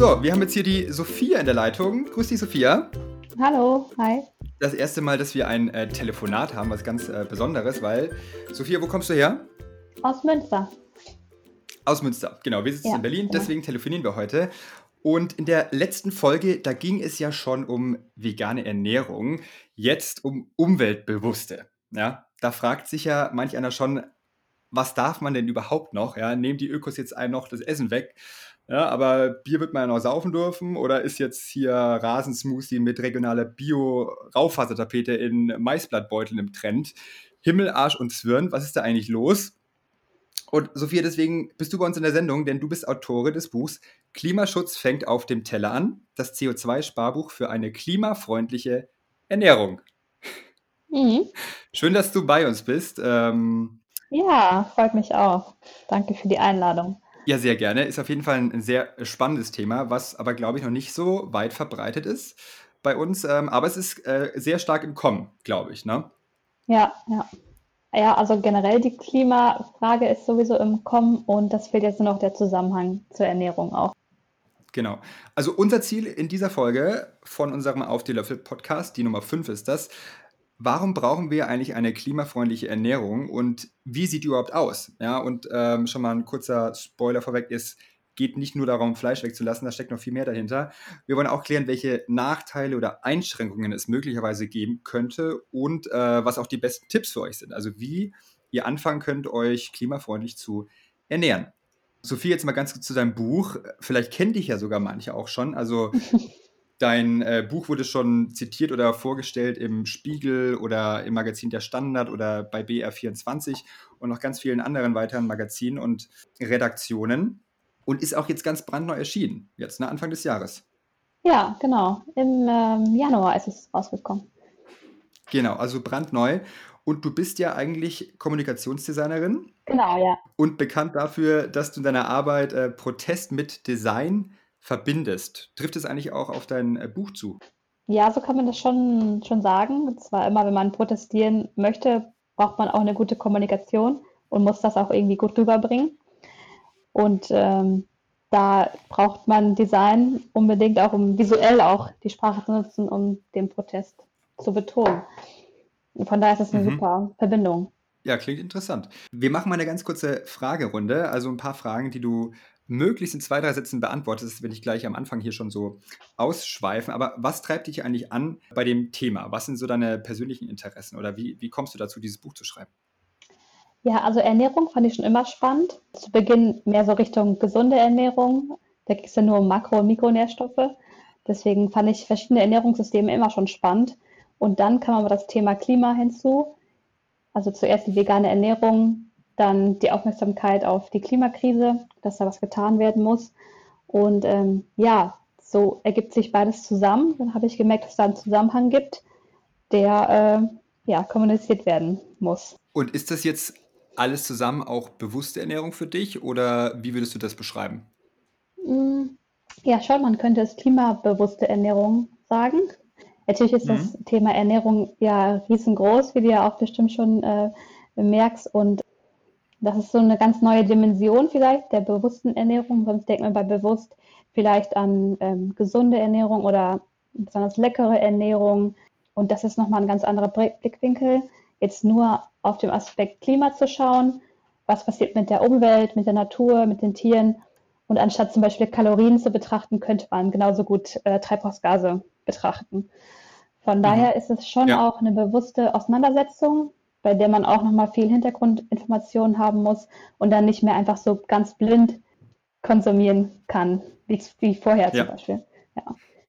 So, wir haben jetzt hier die Sophia in der Leitung. Grüß dich, Sophia. Hallo, hi. Das erste Mal, dass wir ein äh, Telefonat haben, was ganz äh, Besonderes, weil, Sophia, wo kommst du her? Aus Münster. Aus Münster, genau. Wir sitzen Ja, in Berlin, genau. deswegen telefonieren wir heute. Und in der letzten Folge, da ging es ja schon um vegane Ernährung, jetzt um Umweltbewusste. Ja, da fragt sich ja manch einer schon, was darf man denn überhaupt noch? Ja, nehmen die Ökos jetzt einem noch das Essen weg? Ja, aber Bier wird man ja noch saufen dürfen oder ist jetzt hier Rasensmoothie mit regionaler Bio-Raufasertapete in Maisblattbeuteln im Trend? Himmel, Arsch und Zwirn, was ist da eigentlich los? Und Sophia, deswegen bist du bei uns in der Sendung, denn du bist Autorin des Buchs Klimaschutz fängt auf dem Teller an, das CO2-Sparbuch für eine klimafreundliche Ernährung. Mhm. Schön, dass du bei uns bist. Ähm, Ja, freut mich auch. Danke für die Einladung. Ja, sehr gerne. Ist auf jeden Fall ein sehr spannendes Thema, was aber, glaube ich, noch nicht so weit verbreitet ist bei uns. Ähm, aber es ist äh, sehr stark im Kommen, glaube ich. Ne? Ja, ja. Ja, also generell die Klimafrage ist sowieso im Kommen und das fehlt jetzt nur noch der Zusammenhang zur Ernährung auch. Genau. Also unser Ziel in dieser Folge von unserem Auf die Löffel Podcast, die Nummer 5 ist das, warum brauchen wir eigentlich eine klimafreundliche Ernährung und wie sieht die überhaupt aus? Ja, und ähm, schon mal ein kurzer Spoiler vorweg ist, geht nicht nur darum, Fleisch wegzulassen, da steckt noch viel mehr dahinter. Wir wollen auch klären, welche Nachteile oder Einschränkungen es möglicherweise geben könnte und äh, was auch die besten Tipps für euch sind. Also wie ihr anfangen könnt, euch klimafreundlich zu ernähren. Sophie, jetzt mal ganz kurz zu deinem Buch. Vielleicht kennt dich ja sogar manche auch schon. Also dein äh, Buch wurde schon zitiert oder vorgestellt im Spiegel oder im Magazin Der Standard oder bei BR24 und noch ganz vielen anderen weiteren Magazinen und Redaktionen und ist auch jetzt ganz brandneu erschienen, jetzt ne, Anfang des Jahres. Ja, genau. Im ähm, Januar ist es rausgekommen. Genau, also brandneu. Und du bist ja eigentlich Kommunikationsdesignerin Genau, ja. und bekannt dafür, dass du in deiner Arbeit äh, Protest mit Design verbindest. Trifft es eigentlich auch auf dein äh, Buch zu? Ja, so kann man das schon, schon sagen. Und zwar immer, wenn man protestieren möchte, braucht man auch eine gute Kommunikation und muss das auch irgendwie gut rüberbringen. Und ähm, da braucht man Design unbedingt auch, um visuell auch die Sprache zu nutzen, um den Protest zu betonen. Von daher ist es eine Mhm. super Verbindung. Ja, klingt interessant. Wir machen mal eine ganz kurze Fragerunde, also ein paar Fragen, die du möglichst in zwei, drei Sätzen beantwortest. Das will ich gleich am Anfang hier schon so ausschweifen. Aber was treibt dich eigentlich an bei dem Thema? Was sind so deine persönlichen Interessen oder wie, wie kommst du dazu, dieses Buch zu schreiben? Ja, also Ernährung fand ich schon immer spannend. Zu Beginn mehr so Richtung gesunde Ernährung. Da ging es ja nur um Makro- und Mikronährstoffe. Deswegen fand ich verschiedene Ernährungssysteme immer schon spannend. Und dann kam aber das Thema Klima hinzu. Also zuerst die vegane Ernährung, dann die Aufmerksamkeit auf die Klimakrise, dass da was getan werden muss. Und ähm, ja, so ergibt sich beides zusammen. Dann habe ich gemerkt, dass es da einen Zusammenhang gibt, der äh, ja, kommuniziert werden muss. Und ist das jetzt alles zusammen auch bewusste Ernährung für dich oder wie würdest du das beschreiben? Mm, Ja, schon, man könnte es klimabewusste Ernährung sagen. Natürlich ist das Mhm. Thema Ernährung ja riesengroß, wie du ja auch bestimmt schon äh, merkst. Und das ist so eine ganz neue Dimension vielleicht der bewussten Ernährung. Sonst denkt man bei bewusst vielleicht an ähm, gesunde Ernährung oder besonders leckere Ernährung. Und das ist nochmal ein ganz anderer Blick- Blickwinkel. Jetzt nur auf den Aspekt Klima zu schauen, was passiert mit der Umwelt, mit der Natur, mit den Tieren. Und anstatt zum Beispiel Kalorien zu betrachten, könnte man genauso gut äh, Treibhausgase betrachten. Von daher ist es schon Ja. auch eine bewusste Auseinandersetzung, bei der man auch nochmal viel Hintergrundinformationen haben muss und dann nicht mehr einfach so ganz blind konsumieren kann, wie, wie vorher zum Ja. Beispiel. Ja.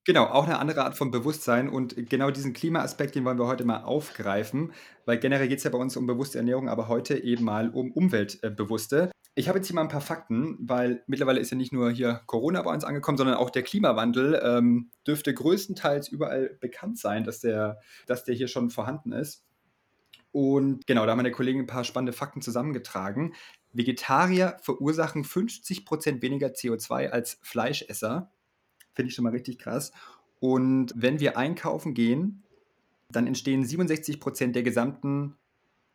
Genau, auch eine andere Art von Bewusstsein und genau diesen Klimaaspekt, den wollen wir heute mal aufgreifen, weil generell geht es ja bei uns um bewusste Ernährung, aber heute eben mal um umweltbewusste. Ich habe jetzt hier mal ein paar Fakten, weil mittlerweile ist ja nicht nur hier Corona bei uns angekommen, sondern auch der Klimawandel ähm, dürfte größtenteils überall bekannt sein, dass der, dass der hier schon vorhanden ist. Und genau, da haben meine Kollegen ein paar spannende Fakten zusammengetragen. Vegetarier verursachen 50% weniger CO2 als Fleischesser. Finde ich schon mal richtig krass. Und wenn wir einkaufen gehen, dann entstehen 67% der gesamten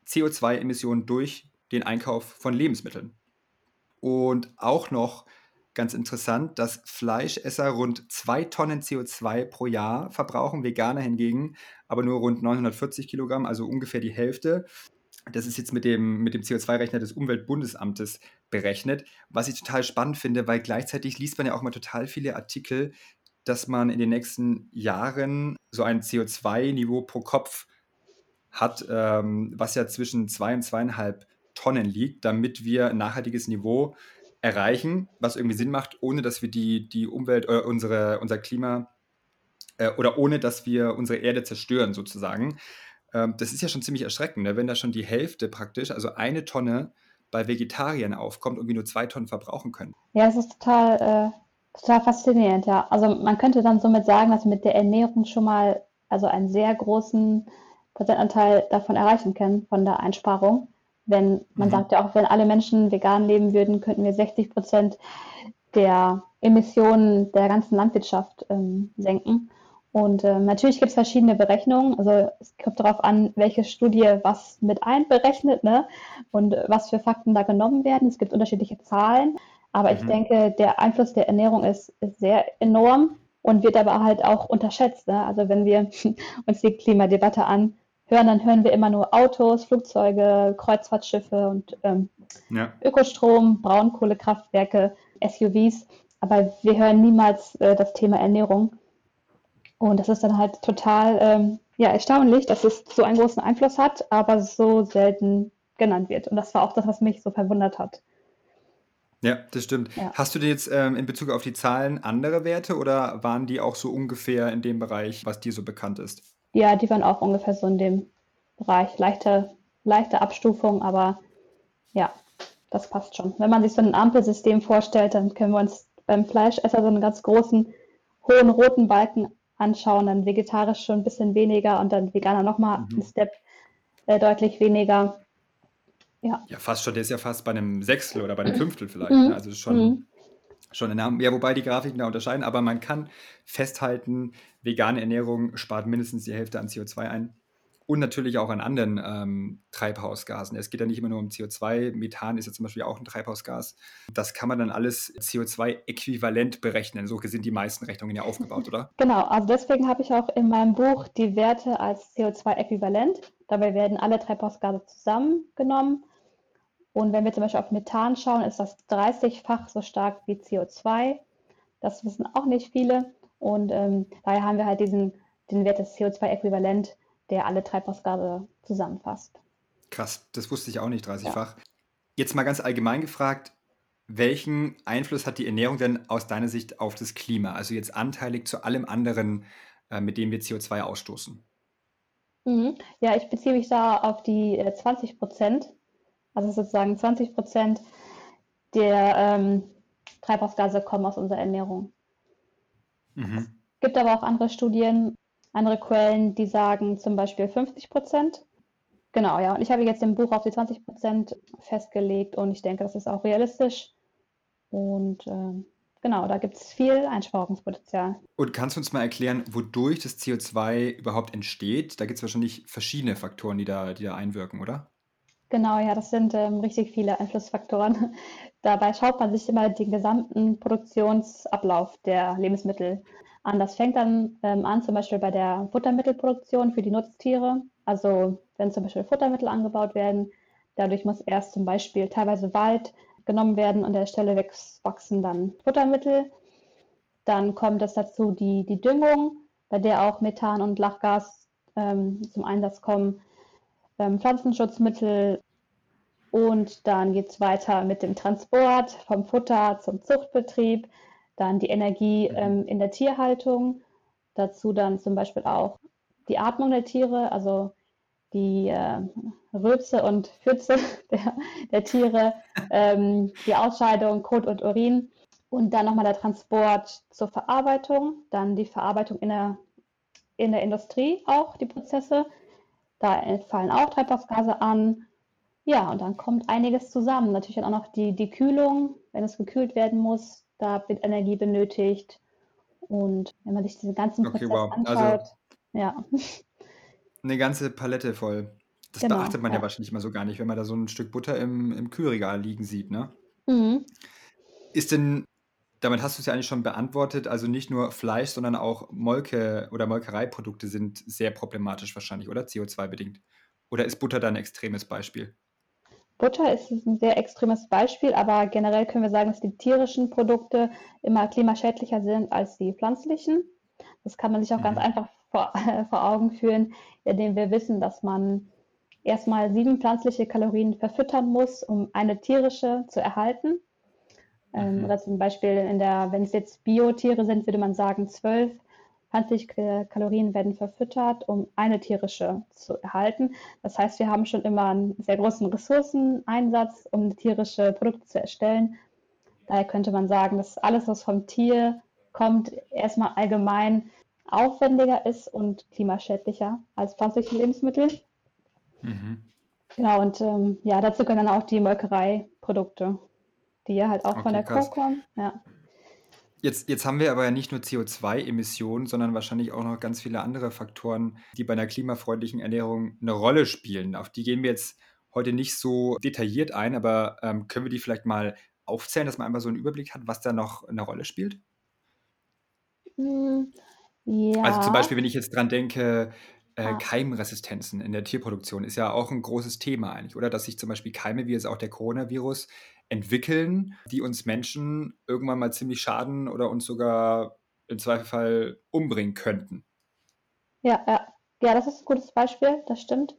CO2-Emissionen durch den Einkauf von Lebensmitteln. Und auch noch ganz interessant, dass Fleischesser rund zwei Tonnen CO2 pro Jahr verbrauchen, Veganer hingegen aber nur rund 940 Kilogramm, also ungefähr die Hälfte. Das ist jetzt mit dem, mit dem CO2-Rechner des Umweltbundesamtes berechnet, was ich total spannend finde, weil gleichzeitig liest man ja auch mal total viele Artikel, dass man in den nächsten Jahren so ein CO2-Niveau pro Kopf hat, ähm, was ja zwischen zwei und zweieinhalb Tonnen liegt, damit wir ein nachhaltiges Niveau erreichen, was irgendwie Sinn macht, ohne dass wir die, die Umwelt, äh, unsere, unser Klima äh, oder ohne dass wir unsere Erde zerstören, sozusagen. Ähm, das ist ja schon ziemlich erschreckend, ne? wenn da schon die Hälfte praktisch, also eine Tonne bei Vegetariern aufkommt und wir nur zwei Tonnen verbrauchen können. Ja, es ist total, äh, total faszinierend, ja. Also man könnte dann somit sagen, dass wir mit der Ernährung schon mal also einen sehr großen Prozentanteil davon erreichen können, von der Einsparung. Wenn man mhm. sagt ja auch, wenn alle Menschen vegan leben würden, könnten wir 60 Prozent der Emissionen der ganzen Landwirtschaft ähm, senken. Und äh, natürlich gibt es verschiedene Berechnungen. Also es kommt darauf an, welche Studie was mit einberechnet ne? und was für Fakten da genommen werden. Es gibt unterschiedliche Zahlen. Aber mhm. ich denke, der Einfluss der Ernährung ist, ist, sehr enorm und wird aber halt auch unterschätzt. Ne? Also wenn wir uns die Klimadebatte anhören, dann hören wir immer nur Autos, Flugzeuge, Kreuzfahrtschiffe und ähm, ja. Ökostrom, Braunkohlekraftwerke, SUVs. Aber wir hören niemals äh, das Thema Ernährung. Und das ist dann halt total ähm, ja, erstaunlich, dass es so einen großen Einfluss hat, aber so selten genannt wird. Und das war auch das, was mich so verwundert hat. Ja, das stimmt. Ja. Hast du denn jetzt ähm, in Bezug auf die Zahlen andere Werte oder waren die auch so ungefähr in dem Bereich, was dir so bekannt ist? Ja, die waren auch ungefähr so in dem Bereich. Leichte, leichte Abstufung, aber ja, das passt schon. Wenn man sich so ein Ampelsystem vorstellt, dann können wir uns beim Fleischesser so einen ganz großen, hohen roten Balken anschauen, dann vegetarisch schon ein bisschen weniger und dann Veganer nochmal mhm. einen Step äh, deutlich weniger. Ja. ja, fast schon, der ist ja fast bei einem Sechstel oder bei einem Fünftel vielleicht. Mhm. Ne? Also schon, mhm. Schon enorm. Ja, wobei die Grafiken da unterscheiden, aber man kann festhalten, vegane Ernährung spart mindestens die Hälfte an CO2 ein und natürlich auch an anderen ähm, Treibhausgasen. Es geht ja nicht immer nur um CO2. Methan ist ja zum Beispiel auch ein Treibhausgas. Das kann man dann alles CO2-äquivalent berechnen. So sind die meisten Rechnungen ja aufgebaut, oder? Genau, also deswegen habe ich auch in meinem Buch die Werte als CO2-äquivalent. Dabei werden alle Treibhausgase zusammengenommen. Und wenn wir zum Beispiel auf Methan schauen, ist das 30-fach so stark wie CO2. Das wissen auch nicht viele. Und ähm, daher haben wir halt diesen, den Wert des CO2-Äquivalent der alle Treibhausgase zusammenfasst. Krass, das wusste ich auch nicht, 30-fach. Ja. Jetzt mal ganz allgemein gefragt, welchen Einfluss hat die Ernährung denn aus deiner Sicht auf das Klima? Also jetzt anteilig zu allem anderen, äh, mit dem wir CO2 ausstoßen. Mhm. Ja, ich beziehe mich da auf die äh, 20 Prozent. Also sozusagen 20 Prozent der ähm, Treibhausgase kommen aus unserer Ernährung. Mhm. Es gibt aber auch andere Studien, andere Quellen, die sagen zum Beispiel 50 Prozent. Genau, ja. Und ich habe jetzt im Buch auf die 20 Prozent festgelegt und ich denke, das ist auch realistisch. Und äh, genau, da gibt es viel Einsparungspotenzial. Und kannst du uns mal erklären, wodurch das CO2 überhaupt entsteht? Da gibt es wahrscheinlich verschiedene Faktoren, die da, die da einwirken, oder? Genau, ja, das sind ähm, richtig viele Einflussfaktoren. Dabei schaut man sich immer den gesamten Produktionsablauf der Lebensmittel an. Das fängt dann ähm, an, zum Beispiel bei der Futtermittelproduktion für die Nutztiere. Also wenn zum Beispiel Futtermittel angebaut werden, dadurch muss erst zum Beispiel teilweise Wald genommen werden und an der Stelle wachsen dann Futtermittel. Dann kommt es dazu die, die Düngung, bei der auch Methan und Lachgas ähm, zum Einsatz kommen, ähm, Pflanzenschutzmittel und dann geht es weiter mit dem Transport vom Futter zum Zuchtbetrieb, dann die Energie mhm. ähm, in der Tierhaltung, dazu dann zum Beispiel auch die Atmung der Tiere, also die äh, Rülpse und Pfütze der, der Tiere, ähm, die Ausscheidung, Kot und Urin und dann nochmal der Transport zur Verarbeitung, dann die Verarbeitung in der, in der Industrie auch, die Prozesse. Da fallen auch Treibhausgase an. Ja, und dann kommt einiges zusammen. Natürlich dann auch noch die, die Kühlung, wenn es gekühlt werden muss, da wird Energie benötigt. Und wenn man sich diese ganzen okay, Prozess wow. Also anschaut, also, ja. Eine ganze Palette voll. Das genau, beachtet man ja. ja. wahrscheinlich immer so gar nicht, wenn man da so ein Stück Butter im, im Kühlregal liegen sieht, ne? Mhm. Ist denn damit hast du es ja eigentlich schon beantwortet. Also nicht nur Fleisch, sondern auch Molke oder Molkereiprodukte sind sehr problematisch wahrscheinlich, oder? CO2-bedingt. Oder ist Butter da ein extremes Beispiel? Butter ist ein sehr extremes Beispiel, aber generell können wir sagen, dass die tierischen Produkte immer klimaschädlicher sind als die pflanzlichen. Das kann man sich auch mhm. ganz einfach vor, äh, vor Augen führen, indem wir wissen, dass man erstmal sieben pflanzliche Kalorien verfüttern muss, um eine tierische zu erhalten. Ähm, mhm. Oder zum Beispiel in der, wenn es jetzt Biotiere sind, würde man sagen, zwölf pflanzliche Kalorien werden verfüttert, um eine tierische zu erhalten. Das heißt, wir haben schon immer einen sehr großen Ressourceneinsatz, um tierische Produkte zu erstellen. Daher könnte man sagen, dass alles, was vom Tier kommt, erstmal allgemein aufwendiger ist und klimaschädlicher als pflanzliche Lebensmittel. Mhm. Genau, und ähm, ja, dazu können dann auch die Molkereiprodukte, die ja halt auch okay, von der Kuh kommen. Ja. Jetzt, jetzt haben wir aber ja nicht nur CO2-Emissionen, sondern wahrscheinlich auch noch ganz viele andere Faktoren, die bei einer klimafreundlichen Ernährung eine Rolle spielen. Auf die gehen wir jetzt heute nicht so detailliert ein, aber ähm, können wir die vielleicht mal aufzählen, dass man einfach so einen Überblick hat, was da noch eine Rolle spielt? Hm, Also zum Beispiel, wenn ich jetzt dran denke, äh, ah. Keimresistenzen in der Tierproduktion ist ja auch ein großes Thema eigentlich, oder? Dass sich zum Beispiel Keime, wie jetzt auch der Coronavirus, entwickeln, die uns Menschen irgendwann mal ziemlich schaden oder uns sogar im Zweifelfall umbringen könnten. Ja, ja. Ja, das ist ein gutes Beispiel, das stimmt.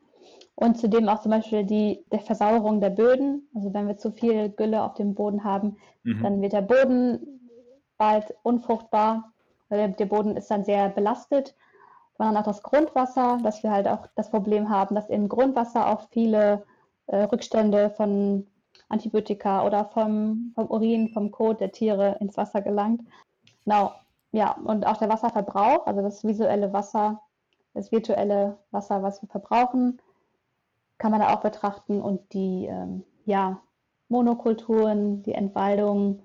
Und zudem auch zum Beispiel die der Versauerung der Böden. Also wenn wir zu viel Gülle auf dem Boden haben, mhm. dann wird der Boden bald unfruchtbar. Der, der Boden ist dann sehr belastet. Sondern auch das Grundwasser, dass wir halt auch das Problem haben, dass im Grundwasser auch viele äh, Rückstände von Antibiotika oder vom, vom Urin, vom Kot der Tiere ins Wasser gelangt. Genau, ja, und auch der Wasserverbrauch, also das visuelle Wasser, das virtuelle Wasser, was wir verbrauchen, kann man da auch betrachten und die ähm, ja, Monokulturen, die Entwaldung,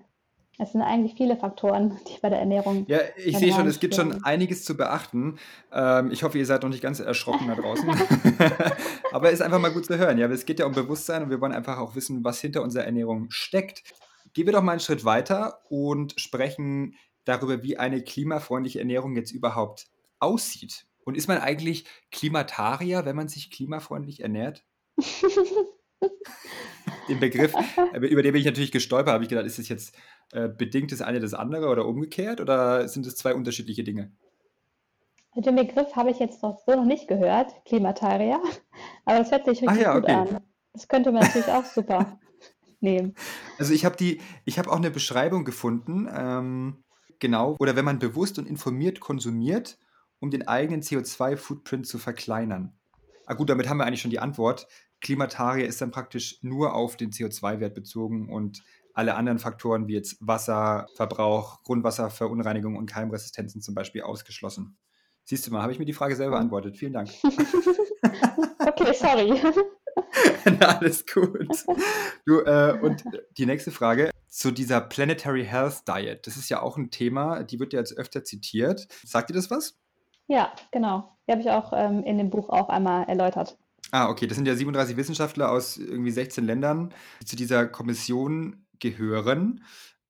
es sind eigentlich viele Faktoren, die bei der Ernährung. Ja, ich sehe schon, es gibt schon einiges zu beachten. Ähm, ich hoffe, ihr seid noch nicht ganz erschrocken da draußen. Aber es ist einfach mal gut zu hören. Ja, es geht ja um Bewusstsein und wir wollen einfach auch wissen, was hinter unserer Ernährung steckt. Gehen wir doch mal einen Schritt weiter und sprechen darüber, wie eine klimafreundliche Ernährung jetzt überhaupt aussieht. Und ist man eigentlich Klimatarier, wenn man sich klimafreundlich ernährt? den Begriff, äh, über den bin ich natürlich gestolpert, habe ich gedacht, ist es jetzt äh, bedingt das eine das andere oder umgekehrt oder sind es zwei unterschiedliche Dinge? Den Begriff habe ich jetzt noch so noch nicht gehört, Klimatarier, aber das hört sich richtig ja, gut an. Das könnte man natürlich auch super nehmen. Also ich habe die, ich habe auch eine Beschreibung gefunden, ähm, genau, oder wenn man bewusst und informiert konsumiert, um den eigenen CO2-Footprint zu verkleinern. Ah gut, damit haben wir eigentlich schon die Antwort. Klimatarier ist dann praktisch nur auf den CO2-Wert bezogen und alle anderen Faktoren wie jetzt Wasserverbrauch, Grundwasserverunreinigung und Keimresistenzen zum Beispiel ausgeschlossen. Siehst du mal, habe ich mir die Frage selber beantwortet. Vielen Dank. okay, sorry. Na, alles gut. Du, äh, und die nächste Frage zu dieser Planetary Health Diet. Das ist ja auch ein Thema, die wird ja jetzt öfter zitiert. Sagt dir das was? Ja, genau. Die habe ich auch ähm, in dem Buch auch einmal erläutert. Ah, okay. Das sind ja 37 Wissenschaftler aus irgendwie 16 Ländern, die zu dieser Kommission gehören.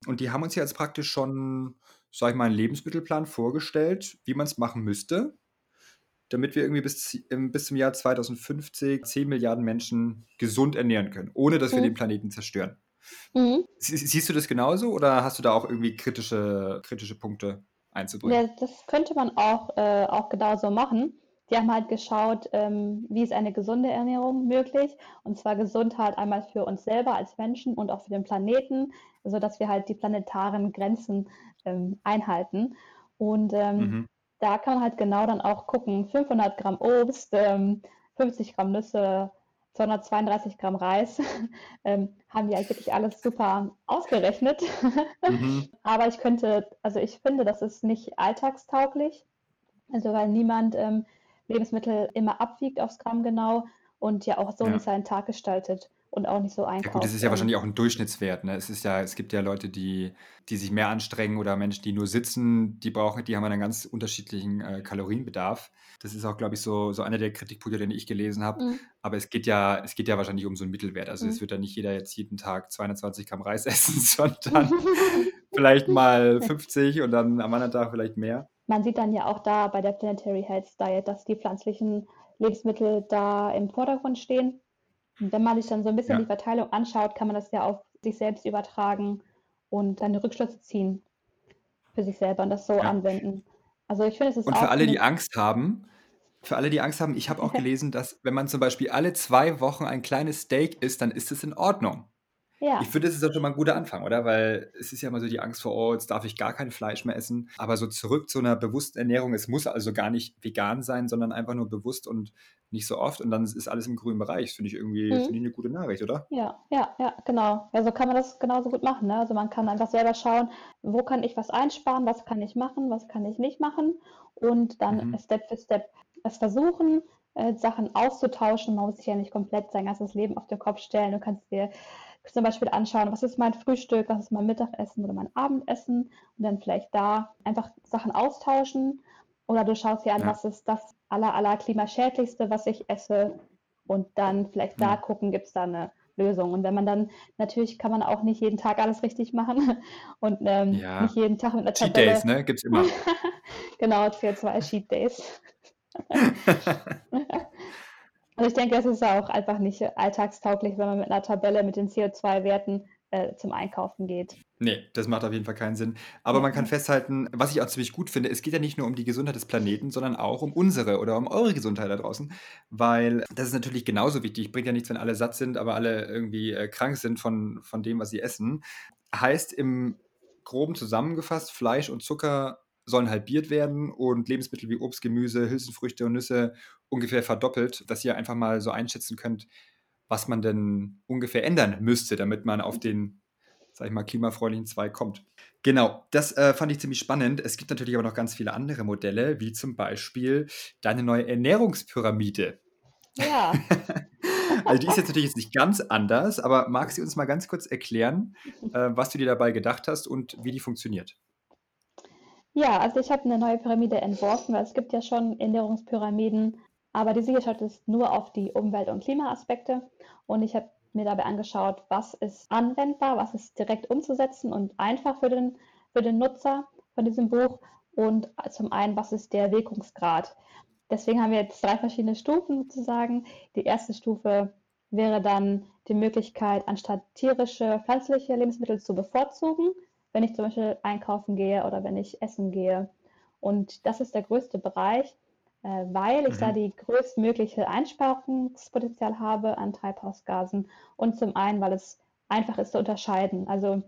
Und die haben uns ja jetzt praktisch schon, sag ich mal, einen Lebensmittelplan vorgestellt, wie man es machen müsste, damit wir irgendwie bis, bis zum Jahr 2050 10 Milliarden Menschen gesund ernähren können, ohne dass wir mhm. den Planeten zerstören. Mhm. Siehst du das genauso oder hast du da auch irgendwie kritische, kritische Punkte einzubringen? Ja, das könnte man auch, äh, auch genauso machen. Die haben halt geschaut, ähm, wie ist eine gesunde Ernährung möglich. Und zwar gesund halt einmal für uns selber als Menschen und auch für den Planeten, sodass wir halt die planetaren Grenzen ähm, einhalten. Und ähm, mhm. da kann man halt genau dann auch gucken, 500 Gramm Obst, 50 ähm, Gramm Nüsse, 232 Gramm Reis, ähm, haben die eigentlich alles super ausgerechnet. Mhm. Aber ich könnte, also ich finde, das ist nicht alltagstauglich. Also weil niemand ähm, Lebensmittel immer abwiegt aufs Gramm genau und ja auch so ja. nicht seinen Tag gestaltet. und auch nicht so Ja gut, das einkauft. ist ja wahrscheinlich auch 'n Durchschnittswert, ne? Es ist ja es gibt ja Leute, die die sich mehr anstrengen oder Menschen, die nur sitzen, die brauchen die haben einen ganz unterschiedlichen, äh, Kalorienbedarf. Das ist auch, glaube ich, so so einer der Kritikpunkte, den ich gelesen habe. Mhm. Aber es geht ja es geht ja wahrscheinlich um so 'n Mittelwert. Also, es Mhm. wird ja nicht jeder jetzt jeden Tag 220 Gramm Reis essen, sondern vielleicht mal 50 und dann am anderen Tag vielleicht mehr. Man sieht dann ja auch da bei der Planetary Health Diet, dass die pflanzlichen Lebensmittel da im Vordergrund stehen. Und wenn man sich dann so 'n bisschen die Ja. Verteilung anschaut, kann man das ja auf sich selbst übertragen und dann Rückschlüsse ziehen für sich selber und das so Ja. anwenden. Also, ich finde, es ist Und für alle, die Angst haben für alle, die Angst haben, ich habe auch gelesen, dass wenn man zum Beispiel alle 2 Wochen ein kleines Steak isst, dann ist das in Ordnung. Ich Ja. finde, das ist doch schon mal 'n guter Anfang, oder? Weil es ist ja immer so die Angst vor: „Oh, jetzt darf ich gar kein Fleisch mehr essen.“ Aber so zurück zu 'ner bewussten Ernährung. Es muss also gar nicht vegan sein, sondern einfach nur bewusst und nicht so oft und dann ist alles im grünen Bereich. Das finde ich irgendwie Mhm. finde ich 'ne gute Nachricht, oder? Ja, ja, ja, genau. Ja, so kann man das genauso gut machen, ne? Also, man kann einfach selber schauen: „Wo kann ich was einsparen? Was kann ich machen? Was kann ich nicht machen?“ Und dann Mhm. Step für Step es versuchen, äh, Sachen auszutauschen. Man muss sich ja nicht komplett sein ganzes Leben auf den Kopf stellen. Du kannst dir zum Beispiel anschauen: „Was ist mein Frühstück? Was ist mein Mittagessen oder mein Abendessen?“ Und dann vielleicht da einfach Sachen austauschen. Oder du schaust dir an: Ja. „Was ist das aller aller klimaschädlichste, was ich esse?“ Und dann vielleicht da Mhm. gucken, gibt's da 'ne Lösung. Und wenn man dann natürlich kann man auch nicht jeden Tag alles richtig machen und, ähm, nicht Ja. jeden Tag mit 'ner Cheat Days, Tabelle ne? Gibt's immer. genau, CO2 Cheat Days. Also, ich denke, es ist auch einfach nicht alltagstauglich, wenn man mit 'ner Tabelle mit den CO2-Werten, äh, zum Einkaufen geht. Ne, das macht auf jeden Fall keinen Sinn. Aber man kann festhalten was ich auch ziemlich gut finde, es geht ja nicht nur um die Gesundheit des Planeten, sondern auch um unsere oder um eure Gesundheit da draußen, weil das ist natürlich genauso wichtig. Bringt ja nichts, wenn alle satt sind, aber alle irgendwie, äh, krank sind von von dem, was sie essen. Heißt im Groben zusammengefasst, Fleisch und Zucker sollen halbiert werden und Lebensmittel wie Obst, Gemüse, Hülsenfrüchte und Nüsse ungefähr verdoppelt, dass ihr einfach mal so einschätzen könnt, was man denn ungefähr ändern müsste, damit man auf den, sage ich mal, klimafreundlichen Zweig kommt. Genau, das, äh, fand ich ziemlich spannend. Es gibt natürlich aber noch ganz viele andere Modelle, wie zum Beispiel deine neue Ernährungspyramide. Ja. Also, die ist jetzt natürlich jetzt nicht ganz anders, aber magst du uns mal ganz kurz erklären, äh, was du dir dabei gedacht hast und wie die funktioniert? Ja, also, ich habe 'ne neue Pyramide entworfen, weil es gibt ja schon Ernährungspyramiden, aber diese hier schaut jetzt nur auf die Umwelt und Klimaaspekte. Und ich habe mir dabei angeschaut, was ist anwendbar, was ist direkt umzusetzen und einfach für den für den Nutzer von diesem Buch und zum einen, was ist der Wirkungsgrad? Deswegen haben wir jetzt 3 verschiedene Stufen sozusagen. Die 1. Stufe wäre dann die Möglichkeit, anstatt tierische, pflanzliche Lebensmittel zu bevorzugen, wenn ich zum Beispiel einkaufen gehe oder wenn ich essen gehe. Und das ist der größte Bereich, äh, weil ich da Mhm. die größtmögliche Einsparungspotenzial habe an Treibhausgasen und zum einen, weil es einfach ist zu unterscheiden. Also,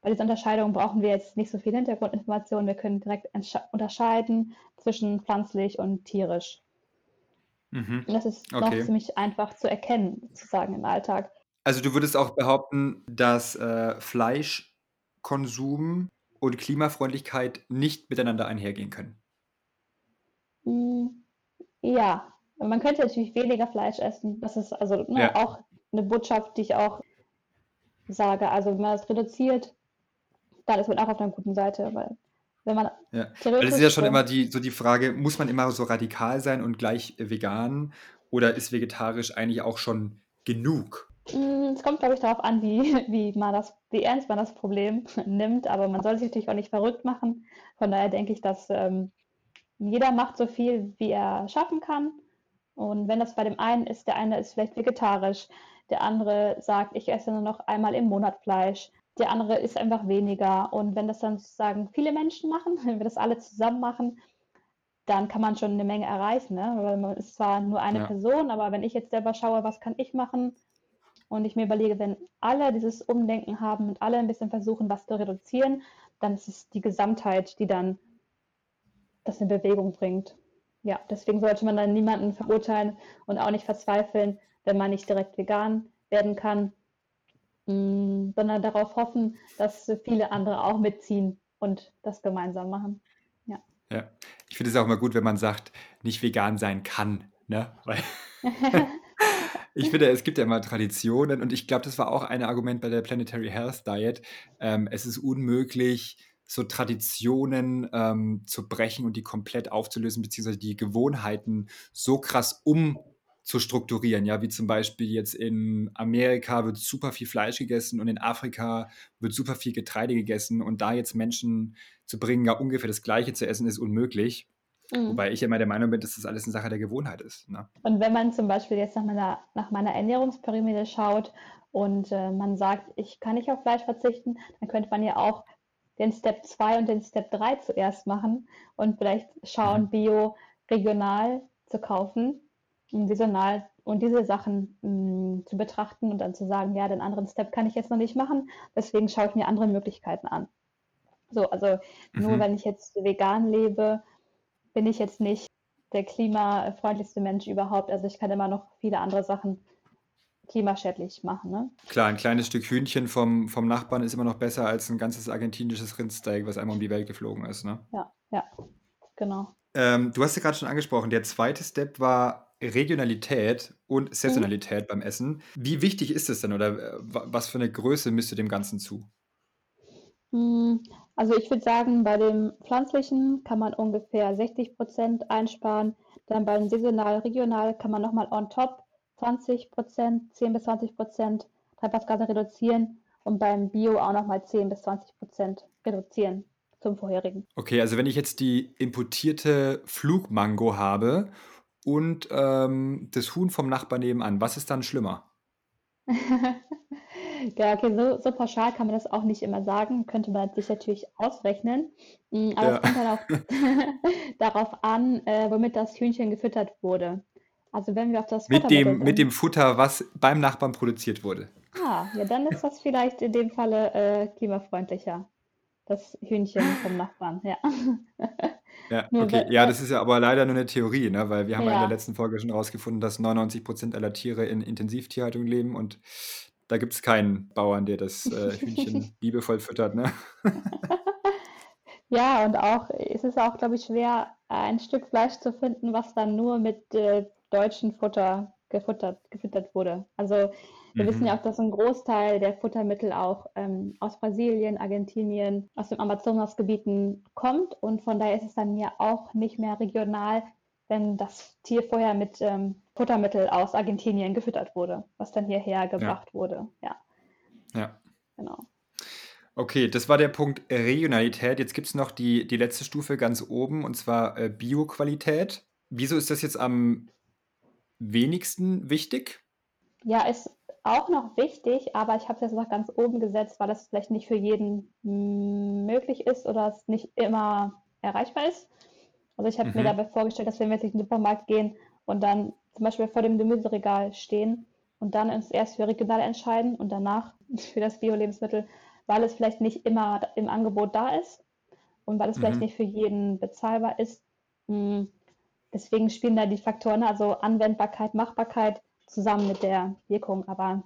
bei dieser Unterscheidung brauchen wir jetzt nicht so viel Hintergrundinformationen. Wir können direkt unterscheiden zwischen pflanzlich und tierisch. Mhm. Und das ist Okay. ziemlich einfach zu erkennen sozusagen im Alltag. Also, du würdest auch behaupten, dass, äh, Fleischkonsum und Klimafreundlichkeit nicht miteinander einhergehen können? Hm, ja, man könnte natürlich weniger Fleisch essen. Das ist also, ne, Ja. auch 'ne Botschaft, die ich auch sage. Also, wenn man das reduziert, dann ist man auch auf 'ner guten Seite, weil wenn man Ja, das ist ja schon immer die so die Frage, muss man immer so radikal sein und gleich vegan oder ist vegetarisch eigentlich auch schon genug? Hm, es kommt, glaube ich, darauf an, wie wie man das wie ernst man das Problem nimmt, aber man soll sich natürlich auch nicht verrückt machen. Von daher denke ich, dass, ähm, jeder macht so viel, wie er schaffen kann. Und wenn das bei dem einen ist der eine ist vielleicht vegetarisch, der andere sagt: „Ich esse nur noch einmal im Monat Fleisch.“ Der andere isst einfach weniger. Und wenn das dann sozusagen viele Menschen machen, wenn wir das alle zusammen machen, dann kann man schon 'ne Menge erreichen, ne? Weil man ist zwar nur eine Ja. Person, aber wenn ich jetzt selber schaue, was kann ich machen und ich mir überlege, wenn alle dieses Umdenken haben und alle 'n bisschen versuchen, was zu reduzieren, dann ist es die Gesamtheit, die dann das in Bewegung bringt. Ja, deswegen sollte man dann niemanden verurteilen und auch nicht verzweifeln, wenn man nicht direkt vegan werden kann, hm, sondern darauf hoffen, dass viele andere auch mitziehen und das gemeinsam machen. Ja. Ja. Ich finde es auch immer gut, wenn man sagt, nicht vegan sein kann, ne? Weil Ich finde, es gibt ja immer Traditionen und ich glaube, das war auch ein Argument bei der Planetary Health Diet. Ähm, es ist unmöglich, so Traditionen ähm, zu brechen und die komplett aufzulösen, beziehungsweise die Gewohnheiten so krass umzustrukturieren. Ja, wie zum Beispiel jetzt in Amerika wird super viel Fleisch gegessen und in Afrika wird super viel Getreide gegessen und da jetzt Menschen zu bringen, ja ungefähr das Gleiche zu essen, ist unmöglich. Mhm. Wobei ich immer der Meinung bin, dass das alles eine Sache der Gewohnheit ist. Ne? Und wenn man zum Beispiel jetzt nach meiner, nach meiner Ernährungspyramide schaut und äh, man sagt, ich kann nicht auf Fleisch verzichten, dann könnte man ja auch den Step 2 und den Step 3 zuerst machen und vielleicht schauen, mhm. bio, regional zu kaufen, saisonal und diese Sachen mh, mm, zu betrachten und dann zu sagen, ja, den anderen Step kann ich jetzt noch nicht machen, deswegen schaue ich mir andere Möglichkeiten an. So, also mhm. nur wenn ich jetzt vegan lebe, bin ich jetzt nicht der klimafreundlichste Mensch überhaupt. Also ich kann immer noch viele andere Sachen klimaschädlich machen. Ne? Klar, ein kleines Stück Hühnchen vom, vom Nachbarn ist immer noch besser als ein ganzes argentinisches Rindsteak, was einmal um die Welt geflogen ist. Ne? Ja, ja, genau. Ähm, du hast ja gerade schon angesprochen, der zweite Step war Regionalität und Saisonalität mhm. beim Essen. Wie wichtig ist es denn oder äh, was für eine Größe misst du dem Ganzen zu? Also ich würde sagen, bei dem pflanzlichen kann man ungefähr 60 Prozent einsparen. Dann beim saisonal, regional kann man nochmal on top 20 Prozent, 10 bis 20 Prozent Treibhausgase reduzieren und beim Bio auch nochmal 10 bis 20 Prozent reduzieren zum vorherigen. Okay, also wenn ich jetzt die importierte Flugmango habe und ähm, das Huhn vom Nachbarn nebenan, was ist dann schlimmer? Ja, okay, so, so pauschal kann man das auch nicht immer sagen. Könnte man sich natürlich ausrechnen. Mm, aber es kommt dann auch darauf an, äh, womit das Hühnchen gefüttert wurde. Also wenn wir auf das Mit dem, mit dem Futter, was beim Nachbarn produziert wurde. Ah, ja, dann ist das vielleicht in dem Falle äh, klimafreundlicher. Das Hühnchen vom Nachbarn, ja. Ja, okay. Ja, das ist ja aber leider nur eine Theorie, ne? weil wir haben ja in der letzten Folge schon herausgefunden, dass 99 Prozent aller Tiere in Intensivtierhaltung leben und da gibt es keinen Bauern, der das äh, Hühnchen liebevoll füttert, ne? Ja, und auch es ist auch, glaube ich, schwer, ein Stück Fleisch zu finden, was dann nur mit äh, deutschem Futter gefuttert, gefüttert wurde. Also wir mhm. wissen ja auch, dass ein Großteil der Futtermittel auch ähm, aus Brasilien, Argentinien, aus den Amazonasgebieten kommt und von daher ist es dann ja auch nicht mehr regional, wenn das Tier vorher mit ähm, Futtermittel aus Argentinien gefüttert wurde, was dann hierher gebracht ja. wurde. Ja. Ja. Genau. Okay, das war der Punkt Regionalität. Jetzt gibt es noch die, die letzte Stufe ganz oben und zwar äh, Bioqualität. Wieso ist das jetzt am wenigsten wichtig? Ja, ist auch noch wichtig, aber ich habe es jetzt noch ganz oben gesetzt, weil das vielleicht nicht für jeden möglich ist oder es nicht immer erreichbar ist. Also ich habe mhm. mir dabei vorgestellt, dass wenn wir jetzt in den Supermarkt gehen und dann zum Beispiel vor dem Gemüseregal stehen und dann uns erst für regional entscheiden und danach für das Bio-Lebensmittel, weil es vielleicht nicht immer im Angebot da ist und weil es mhm. vielleicht nicht für jeden bezahlbar ist. Hm, deswegen spielen da die Faktoren, also Anwendbarkeit, Machbarkeit zusammen mit der Wirkung. Aber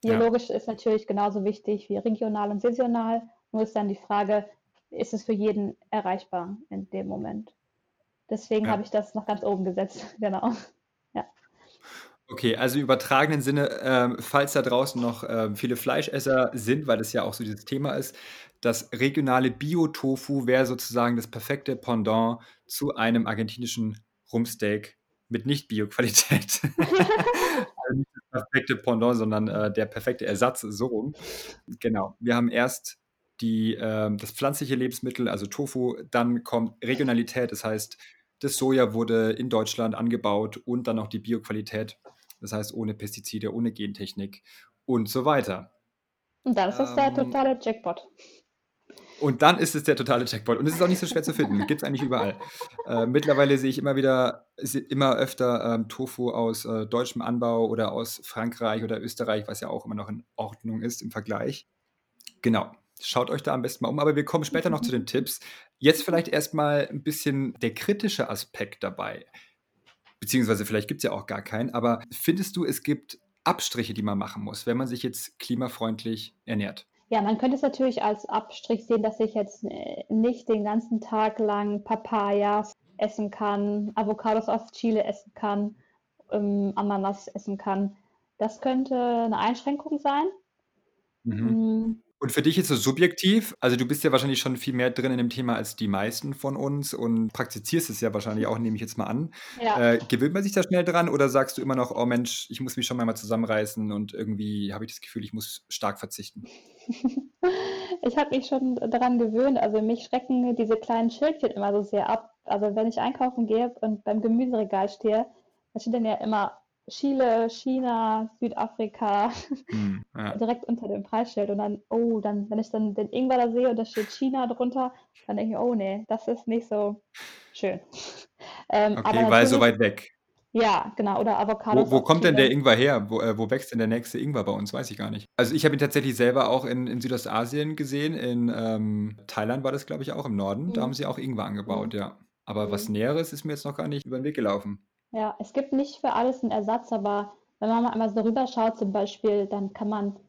biologisch ja. ist natürlich genauso wichtig wie regional und saisonal. Nur ist dann die Frage, ist es für jeden erreichbar in dem Moment. Deswegen ja. habe ich das noch ganz oben gesetzt, genau. Ja. Okay, also im übertragenen Sinne, ähm, falls da draußen noch ähm, viele Fleischesser sind, weil das ja auch so dieses Thema ist, das regionale Bio-Tofu wäre sozusagen das perfekte Pendant zu einem argentinischen Rumsteak mit Nicht-Bio-Qualität. also nicht das perfekte Pendant, sondern äh, der perfekte Ersatz, so rum. Genau. Wir haben erst die, äh, das pflanzliche Lebensmittel, also Tofu, dann kommt Regionalität, das heißt, das Soja wurde in Deutschland angebaut und dann noch die Bioqualität, das heißt ohne Pestizide, ohne Gentechnik und so weiter. Und dann ist es ähm, der totale Jackpot. Und dann ist es der totale Jackpot. Und es ist auch nicht so schwer zu finden. Gibt es eigentlich überall. Äh, mittlerweile sehe ich immer wieder, immer öfter ähm, Tofu aus äh, deutschem Anbau oder aus Frankreich oder Österreich, was ja auch immer noch in Ordnung ist im Vergleich. Genau. Schaut euch da am besten mal um, aber wir kommen später noch zu den Tipps. Jetzt vielleicht erstmal ein bisschen der kritische Aspekt dabei. Beziehungsweise vielleicht gibt es ja auch gar keinen, aber findest du, es gibt Abstriche, die man machen muss, wenn man sich jetzt klimafreundlich ernährt? Ja, man könnte es natürlich als Abstrich sehen, dass ich jetzt äh, nicht den ganzen Tag lang Papayas essen kann, Avocados aus Chile essen kann ähm, Ananas essen kann. Das könnte eine Einschränkung sein. Mhm. Und für dich ist es subjektiv, also du bist ja wahrscheinlich schon viel mehr drin in dem Thema als die meisten von uns und praktizierst es ja wahrscheinlich auch, nehme ich jetzt mal an. Ja. Äh, gewöhnt man sich da schnell dran oder sagst du immer noch: „Oh Mensch, ich muss mich schon mal zusammenreißen und irgendwie habe ich das Gefühl, ich muss stark verzichten?“ Ich habe mich schon daran gewöhnt. Also, mich schrecken diese kleinen Schildchen immer so sehr ab. Also, wenn ich einkaufen gehe und beim Gemüseregal stehe, da steht dann ja immer Chile, China, Südafrika Mhm, ja. direkt unter dem Preisschild und dann oh, dann wenn ich dann den Ingwer da sehe und da steht China drunter, dann denke ich: „Oh ne, das ist nicht so schön.“ Ähm, aber Okay, weil so weit weg. ja, genau, oder Wo Avocados wo aus kommt denn der. Ingwer her? Wo äh, wo wächst denn der nächste Ingwer bei uns? Weiß ich gar nicht. Also, ich habe ihn tatsächlich selber auch in in Südostasien gesehen. In, ähm, Thailand war das, glaube ich, auch im Norden. Da haben Mhm. sie auch Ingwer angebaut, Mhm. ja. Aber was Mhm. Näheres ist mir jetzt noch gar nicht über 'n Weg gelaufen. Ja, es gibt nicht für alles 'n Ersatz, aber wenn man mal einmal so rüberschaut zum Beispiel, dann kann man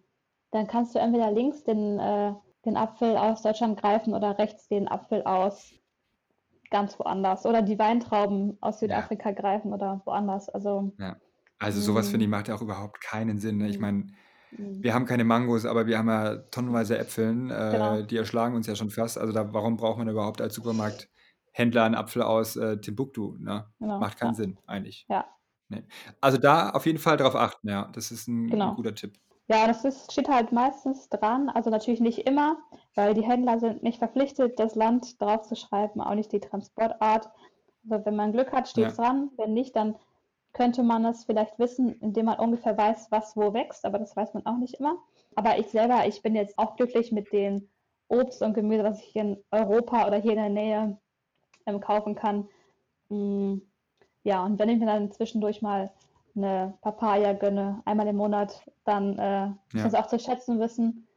dann kannst du entweder links den äh, den Apfel aus Deutschland greifen oder rechts den Apfel aus ganz woanders oder die Weintrauben aus Ja. Südafrika greifen oder woanders. Also, Ja. Also, so was finde ich, macht ja auch überhaupt keinen Sinn, ne? Ich mhm, meine, mhm, wir haben keine Mangos, aber wir haben ja tonnenweise Äpfeln, äh, genau, die erschlagen uns ja schon fast. Also, da warum braucht man überhaupt als Supermarkthändler 'n Apfel aus, äh, Timbuktu, ne? genau, Macht keinen ja, Sinn eigentlich. ja, Ne. Also, da auf jeden Fall drauf achten, ja. Das ist 'n 'n genau. guter Tipp. Ja, das ist steht halt meistens dran, also natürlich nicht immer, weil die Händler sind nicht verpflichtet, das Land draufzuschreiben, auch nicht die Transportart. Also, wenn man Glück hat, steht's Ja. dran, wenn nicht, dann könnte man es vielleicht wissen, indem man ungefähr weiß, was wo wächst, aber das weiß man auch nicht immer. Aber ich selber, ich bin jetzt auch glücklich mit dem Obst und Gemüse, was ich in Europa oder hier in der Nähe, ähm, kaufen kann. Hm, ja, und wenn ich mir dann zwischendurch mal 'ne Papaya gönne, einmal im Monat, dann, äh, muss Ja. auch zu schätzen wissen.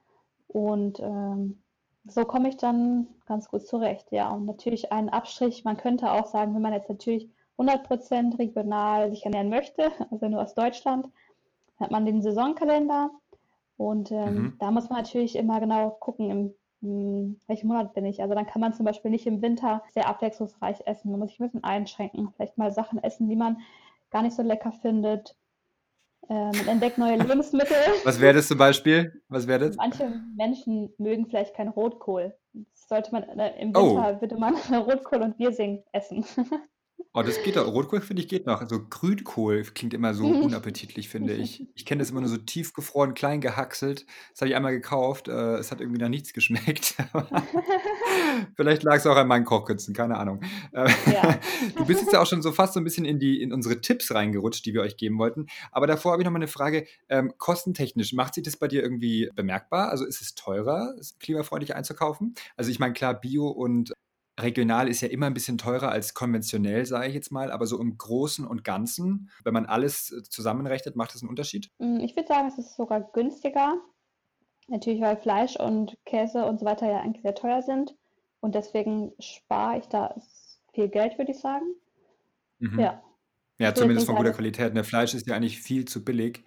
Und, ähm, so komme ich dann ganz gut zurecht, ja. Und natürlich ein Abstrich, man könnte auch sagen, wenn man jetzt natürlich 100% regional sich ernähren möchte, also nur aus Deutschland, hat man den Saisonkalender und, ähm, Mhm. da muss man natürlich immer genau gucken, im hm, welchem Monat bin ich. Also, dann kann man zum Beispiel nicht im Winter sehr abwechslungsreich essen. Man muss sich 'n bisschen einschränken, vielleicht mal Sachen essen, die man gar nicht so lecker findet. Äh, man entdeckt neue Lebensmittel. Was wäre das zum Beispiel? Was wäre das? Manche Menschen mögen vielleicht keinen Rotkohl. Das sollte man äh, im Oh. Winter würde man Rotkohl und Wirsing essen. Oh, das geht doch. Rotkohl, finde ich, geht noch. So Grünkohl klingt immer so unappetitlich, finde ich. Ich kenne das immer nur so tiefgefroren, klein gehackselt. Das habe ich einmal gekauft. Äh, es hat irgendwie nach nichts geschmeckt. Vielleicht lag's auch an meinen Kochkünsten, keine Ahnung. Äh, Ja. du bist jetzt ja auch schon so fast so 'n bisschen in die in unsere Tipps reingerutscht, die wir euch geben wollten. Aber davor habe ich noch mal 'ne Frage, ähm, kostentechnisch, macht sich das bei dir irgendwie bemerkbar? Also, ist es teurer, klimafreundlich einzukaufen? Also, ich meine, klar, Bio und regional ist ja immer 'n bisschen teurer als konventionell, sage ich jetzt mal, aber so im Großen und Ganzen, wenn man alles, äh, zusammenrechnet, macht das 'n Unterschied? Hm, ich würde sagen, es ist sogar günstiger. Natürlich, weil Fleisch und Käse und so weiter ja eigentlich sehr teuer sind und deswegen spare ich da viel Geld, würde ich sagen. Mhm. Ja. Ja, zumindest von guter Qualität, ne? Fleisch ist ja eigentlich viel zu billig,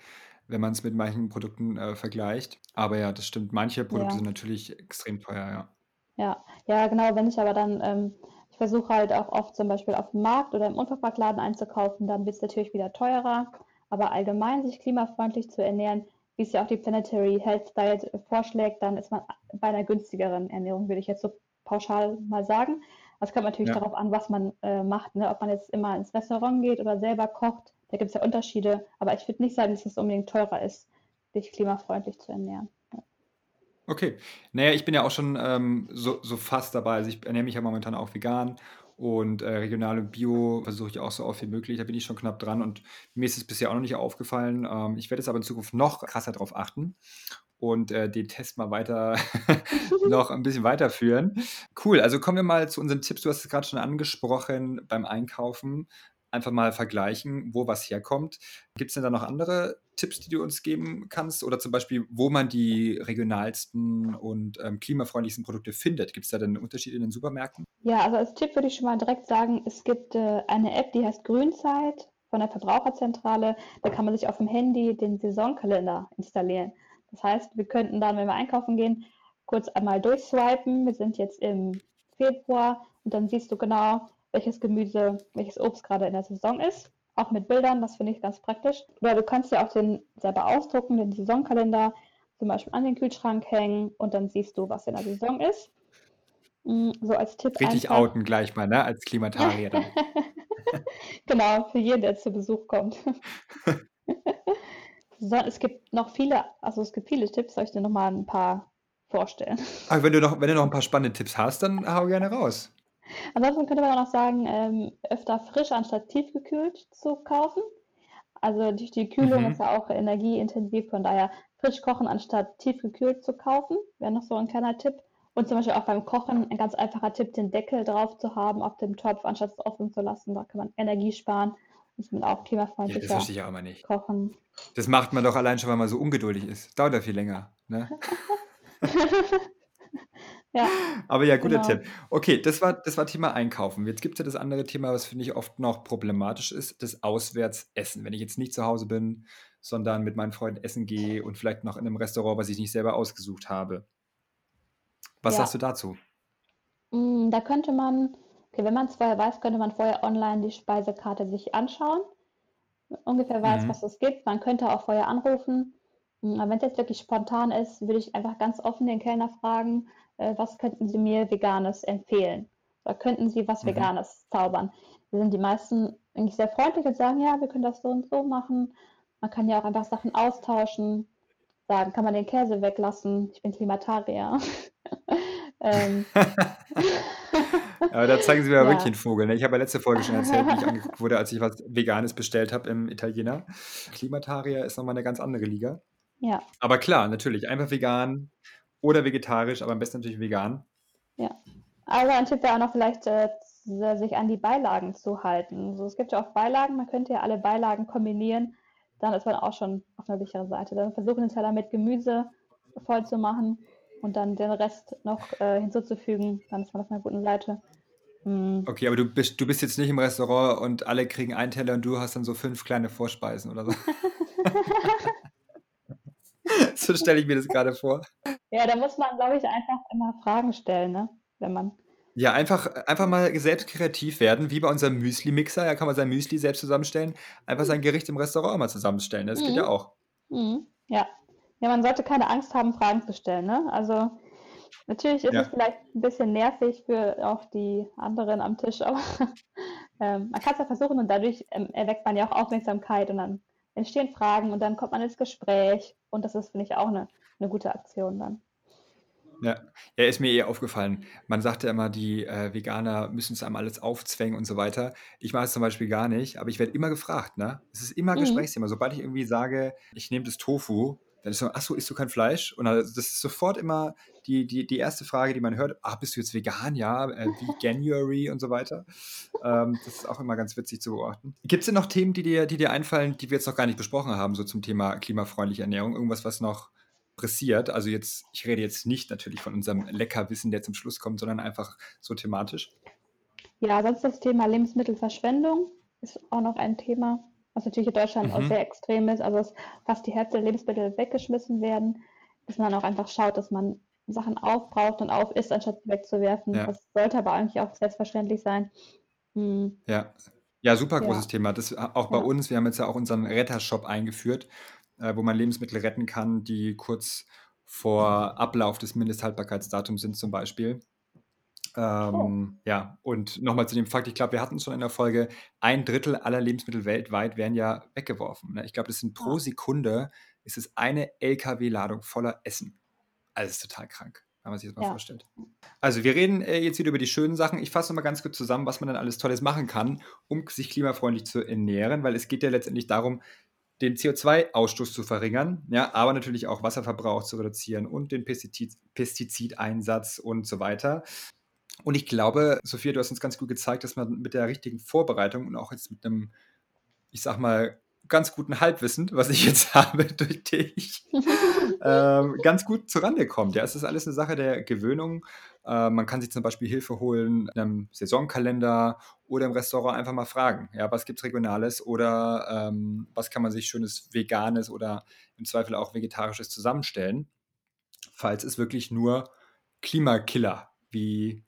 wenn man's mit manchen Produkten, äh, vergleicht. Aber ja, das stimmt. Manche Produkte Ja. sind natürlich extrem teuer, ja. Ja. Ja, genau, wenn ich aber dann ähm, ich versuche halt auch oft zum Beispiel aufm Markt oder im Unverpacktladen einzukaufen, dann wird's natürlich wieder teurer. Aber allgemein sich klimafreundlich zu ernähren, wie's ja auch die Planetary Health Diet vorschlägt, dann ist man bei 'ner günstigeren Ernährung, würde ich jetzt so pauschal mal sagen. Es kommt natürlich Ja. darauf an, was man, äh, macht, ne? Ob man jetzt immer ins Restaurant geht oder selber kocht. Da gibt's ja Unterschiede. Aber ich würde nicht sagen, dass es unbedingt teurer ist, sich klimafreundlich zu ernähren. Okay. Na ja, ich bin ja auch schon, ähm, so so fast dabei. Also, ich ernähre mich ja momentan auch vegan und, äh, regional und Bio versuche ich auch so oft wie möglich. Da bin ich schon knapp dran und mir ist es bisher auch noch nicht aufgefallen. Ähm, ich werde jetzt aber in Zukunft noch krasser drauf achten und, äh, den Test mal weiter noch 'n bisschen weiterführen. Cool, also kommen wir mal zu unseren Tipps. Du hast es grad schon angesprochen beim Einkaufen. Einfach mal vergleichen, wo was herkommt. Gibt's denn da noch andere Tipps, die du uns geben kannst? Oder zum Beispiel, wo man die regionalsten und, ähm, klimafreundlichsten Produkte findet? Gibt's da denn Unterschiede in den Supermärkten? Ja, also als Tipp würde ich schon mal direkt sagen, es gibt, äh, eine App, die heißt Grünzeit von der Verbraucherzentrale. Da kann man sich aufm Handy den Saisonkalender installieren. Das heißt, wir könnten dann, wenn wir einkaufen gehen, kurz einmal durchswipen. Wir sind jetzt im Februar und dann siehst du genau, welches Gemüse, welches Obst grade in der Saison ist. Auch mit Bildern, das finde ich ganz praktisch. Oder du kannst ja auch den selber ausdrucken, den Saisonkalender zum Beispiel an den Kühlschrank hängen und dann siehst du, was in der Saison ist. Mm, so als Tipp Richtig einfach. outen gleich mal, ne? Als Klimatarier dann. genau, für jeden, der zu Besuch kommt. so, es gibt noch viele, also es gibt viele Tipps, soll ich dir noch mal ein paar vorstellen? Aber wenn du noch, wenn du noch ein paar spannende Tipps hast, dann hau gerne raus. Ansonsten könnte man auch noch sagen, ähm, öfter frisch anstatt tiefgekühlt zu kaufen. Also durch die Kühlung Mhm. ist ja auch energieintensiv, von daher frisch kochen anstatt tiefgekühlt zu kaufen, wäre noch so ein kleiner Tipp. Und zum Beispiel auch beim Kochen ein ganz einfacher Tipp, den Deckel drauf zu haben auf dem Topf, anstatt es offen zu lassen. Da kann man Energie sparen und somit auch Ja, das klimafreundlicher verstehe ich auch immer nicht. kochen. Das macht man doch allein schon, weil man so ungeduldig ist. Dauert ja viel länger, ne? Ja, Aber ja, guter genau. Tipp. Okay, das war, das war Thema Einkaufen. Jetzt gibt es ja das andere Thema, was finde ich oft noch problematisch ist, das Auswärtsessen. Wenn ich jetzt nicht zu Hause bin, sondern mit meinen Freunden essen gehe und vielleicht noch in einem Restaurant, was ich nicht selber ausgesucht habe. Was sagst Ja. du dazu? Mm, Da könnte man, okay, wenn man es vorher weiß, könnte man vorher online die Speisekarte sich anschauen. Ungefähr weiß, Mhm. was es gibt. Man könnte auch vorher anrufen. Mm, Aber wenn es jetzt wirklich spontan ist, würde ich einfach ganz offen den Kellner fragen, äh, was könnten Sie mir Veganes empfehlen? Oder könnten Sie was Mhm. Veganes zaubern? Da sind die meisten eigentlich sehr freundlich und sagen, ja, wir können das so und so machen. Man kann ja auch einfach Sachen austauschen. Sagen, kann man den Käse weglassen? Ich bin Klimatarier. ähm, Aber da zeigen sie mir ja wirklich den Vogel. Ne? Ich habe ja letzte Folge schon erzählt, wie ich angeguckt wurde, als ich was Veganes bestellt habe im Italiener. Klimatarier ist nochmal eine ganz andere Liga. Ja, Aber klar, natürlich, einfach vegan oder vegetarisch, aber am besten natürlich vegan. ja. Also ein Tipp wäre auch noch vielleicht, äh, sich an die Beilagen zu halten. So, es gibt ja auch Beilagen, man könnte ja alle Beilagen kombinieren, dann ist man auch schon auf einer sicheren Seite. Dann versuchen den Teller mit Gemüse voll zu machen und dann den Rest noch äh, hinzuzufügen, dann ist man auf einer guten Seite. Mm. Okay, aber du bist, du bist jetzt nicht im Restaurant und alle kriegen einen Teller und du hast dann so fünf kleine Vorspeisen oder so. so stelle ich mir das gerade vor. Ja, da muss man, glaube ich, einfach immer Fragen stellen, ne? Wenn man. Ja, einfach, einfach mal selbst kreativ werden, wie bei unserem Müsli-Mixer. Ja, kann man sein Müsli selbst zusammenstellen. Einfach sein Gericht im Restaurant mal zusammenstellen. Das geht ja Mhm. auch. Mhm. Ja. Ja, man sollte keine Angst haben, Fragen zu stellen, ne? Also natürlich ist es Ja. vielleicht ein bisschen nervig für auch die anderen am Tisch, aber ähm, man kann es ja versuchen und dadurch ähm, erweckt man ja auch Aufmerksamkeit und dann entstehen Fragen und dann kommt man ins Gespräch und das ist, finde ich, auch eine, eine gute Aktion dann. Ja. ja, ist mir eher aufgefallen. Man sagt ja immer, die äh, Veganer müssen es einem alles aufzwängen und so weiter. Ich mache es zum Beispiel gar nicht, aber ich werde immer gefragt, ne? Es ist immer Mhm. Gesprächsthema. Sobald ich irgendwie sage, ich nehme das Tofu, dann ist so, ach so, isst du kein Fleisch? Und das ist sofort immer die, die, die erste Frage, die man hört, ah, bist du jetzt vegan? Ja, äh, Veganuary und so weiter. Ähm, das ist auch immer ganz witzig zu beobachten. Gibt es denn noch Themen, die dir, die dir einfallen, die wir jetzt noch gar nicht besprochen haben, so zum Thema klimafreundliche Ernährung? Irgendwas, was noch pressiert? Also jetzt, ich rede jetzt nicht natürlich von unserem Leckerwissen, der zum Schluss kommt, sondern einfach so thematisch. Ja, sonst das Thema Lebensmittelverschwendung ist auch noch ein Thema, was natürlich in Deutschland auch Mhm. sehr extrem ist. Also dass fast die Hälfte der Lebensmittel weggeschmissen werden, dass man auch einfach schaut, dass man Sachen aufbraucht und aufisst, anstatt sie wegzuwerfen. Ja. Das sollte aber eigentlich auch selbstverständlich sein. Hm, Ja. Ja, super Ja. großes Thema. Das auch bei Ja. uns. Wir haben jetzt ja auch unseren Rettershop eingeführt, äh, wo man Lebensmittel retten kann, die kurz vor Ablauf des Mindesthaltbarkeitsdatums sind, zum Beispiel. Ähm, Ja, und nochmal zu dem Fakt, ich glaube, wir hatten es schon in der Folge, ein Drittel aller Lebensmittel weltweit werden ja weggeworfen. Ne? Ich glaube, das sind pro. Sekunde ist es eine LKW-Ladung voller Essen. Also das ist total krank, wenn man sich das mal Ja. vorstellt. Also wir reden äh, jetzt wieder über die schönen Sachen. Ich fasse mal ganz kurz zusammen, was man dann alles Tolles machen kann, um sich klimafreundlich zu ernähren, weil es geht ja letztendlich darum, den CO2-Ausstoß zu verringern, ja, aber natürlich auch Wasserverbrauch zu reduzieren und den Pestizid Pestizideinsatz und so weiter. Und ich glaube, Sophia, du hast uns ganz gut gezeigt, dass man mit der richtigen Vorbereitung und auch jetzt mit einem, ich sag mal, ganz guten Halbwissen, was ich jetzt habe durch dich, ähm, ganz gut zurande kommt. Ja, es ist alles eine Sache der Gewöhnung. Äh, man kann sich zum Beispiel Hilfe holen in einem Saisonkalender oder im Restaurant einfach mal fragen, ja, was gibt es Regionales oder ähm, was kann man sich schönes Veganes oder im Zweifel auch Vegetarisches zusammenstellen, falls es wirklich nur Klimakiller wie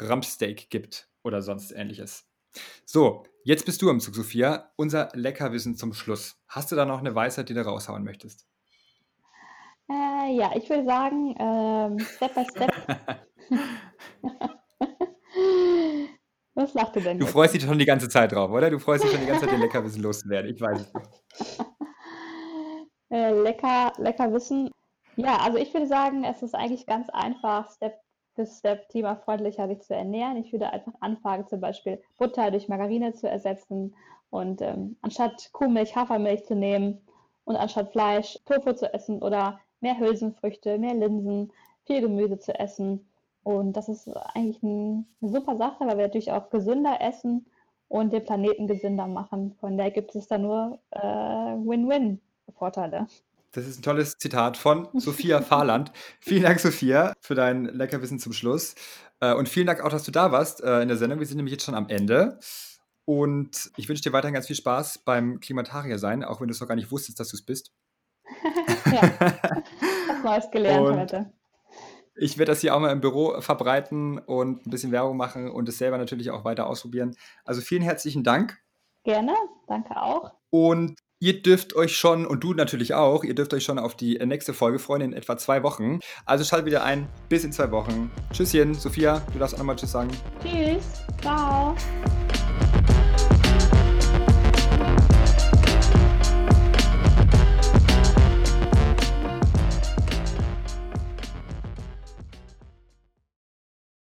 Rumpsteak gibt oder sonst ähnliches. So, Jetzt bist du am Zug, Sophia. Unser Leckerwissen zum Schluss. Hast du da noch eine Weisheit, die du raushauen möchtest? Äh, ja, ich würde sagen, ähm, Step by Step. Was lacht du denn? Du jetzt? freust dich schon die ganze Zeit drauf, oder? Du freust dich schon die ganze Zeit, den Leckerwissen loszuwerden. Ich weiß es nicht. Äh, lecker, lecker Wissen. Ja, also ich würde sagen, es ist eigentlich ganz einfach, Step für Step klimafreundlicher sich zu ernähren. Ich würde einfach anfangen, zum Beispiel Butter durch Margarine zu ersetzen und ähm, anstatt Kuhmilch Hafermilch zu nehmen und anstatt Fleisch Tofu zu essen oder mehr Hülsenfrüchte, mehr Linsen, viel Gemüse zu essen. Und das ist eigentlich ein, eine super Sache, weil wir natürlich auch gesünder essen und den Planeten gesünder machen. Von daher gibt es da nur äh, Win-Win-Vorteile. Das ist ein tolles Zitat von Sophia Fahrland. vielen Dank, Sophia, für dein Leckerwissen zum Schluss. Äh, und vielen Dank auch, dass du da warst äh, in der Sendung. Wir sind nämlich jetzt schon am Ende. Und ich wünsche dir weiterhin ganz viel Spaß beim Klimatarier sein, auch wenn du es noch gar nicht wusstest, dass du es bist. ja, was Neues gelernt und heute. Ich werde das hier auch mal im Büro verbreiten und ein bisschen Werbung machen und es selber natürlich auch weiter ausprobieren. Also vielen herzlichen Dank. Gerne, danke auch. Und Ihr dürft euch schon, und du natürlich auch, ihr dürft euch schon auf die nächste Folge freuen in etwa zwei Wochen. Also schalt wieder ein. Bis in zwei Wochen. Tschüsschen. Sophia, du darfst auch nochmal Tschüss sagen. Tschüss. Ciao.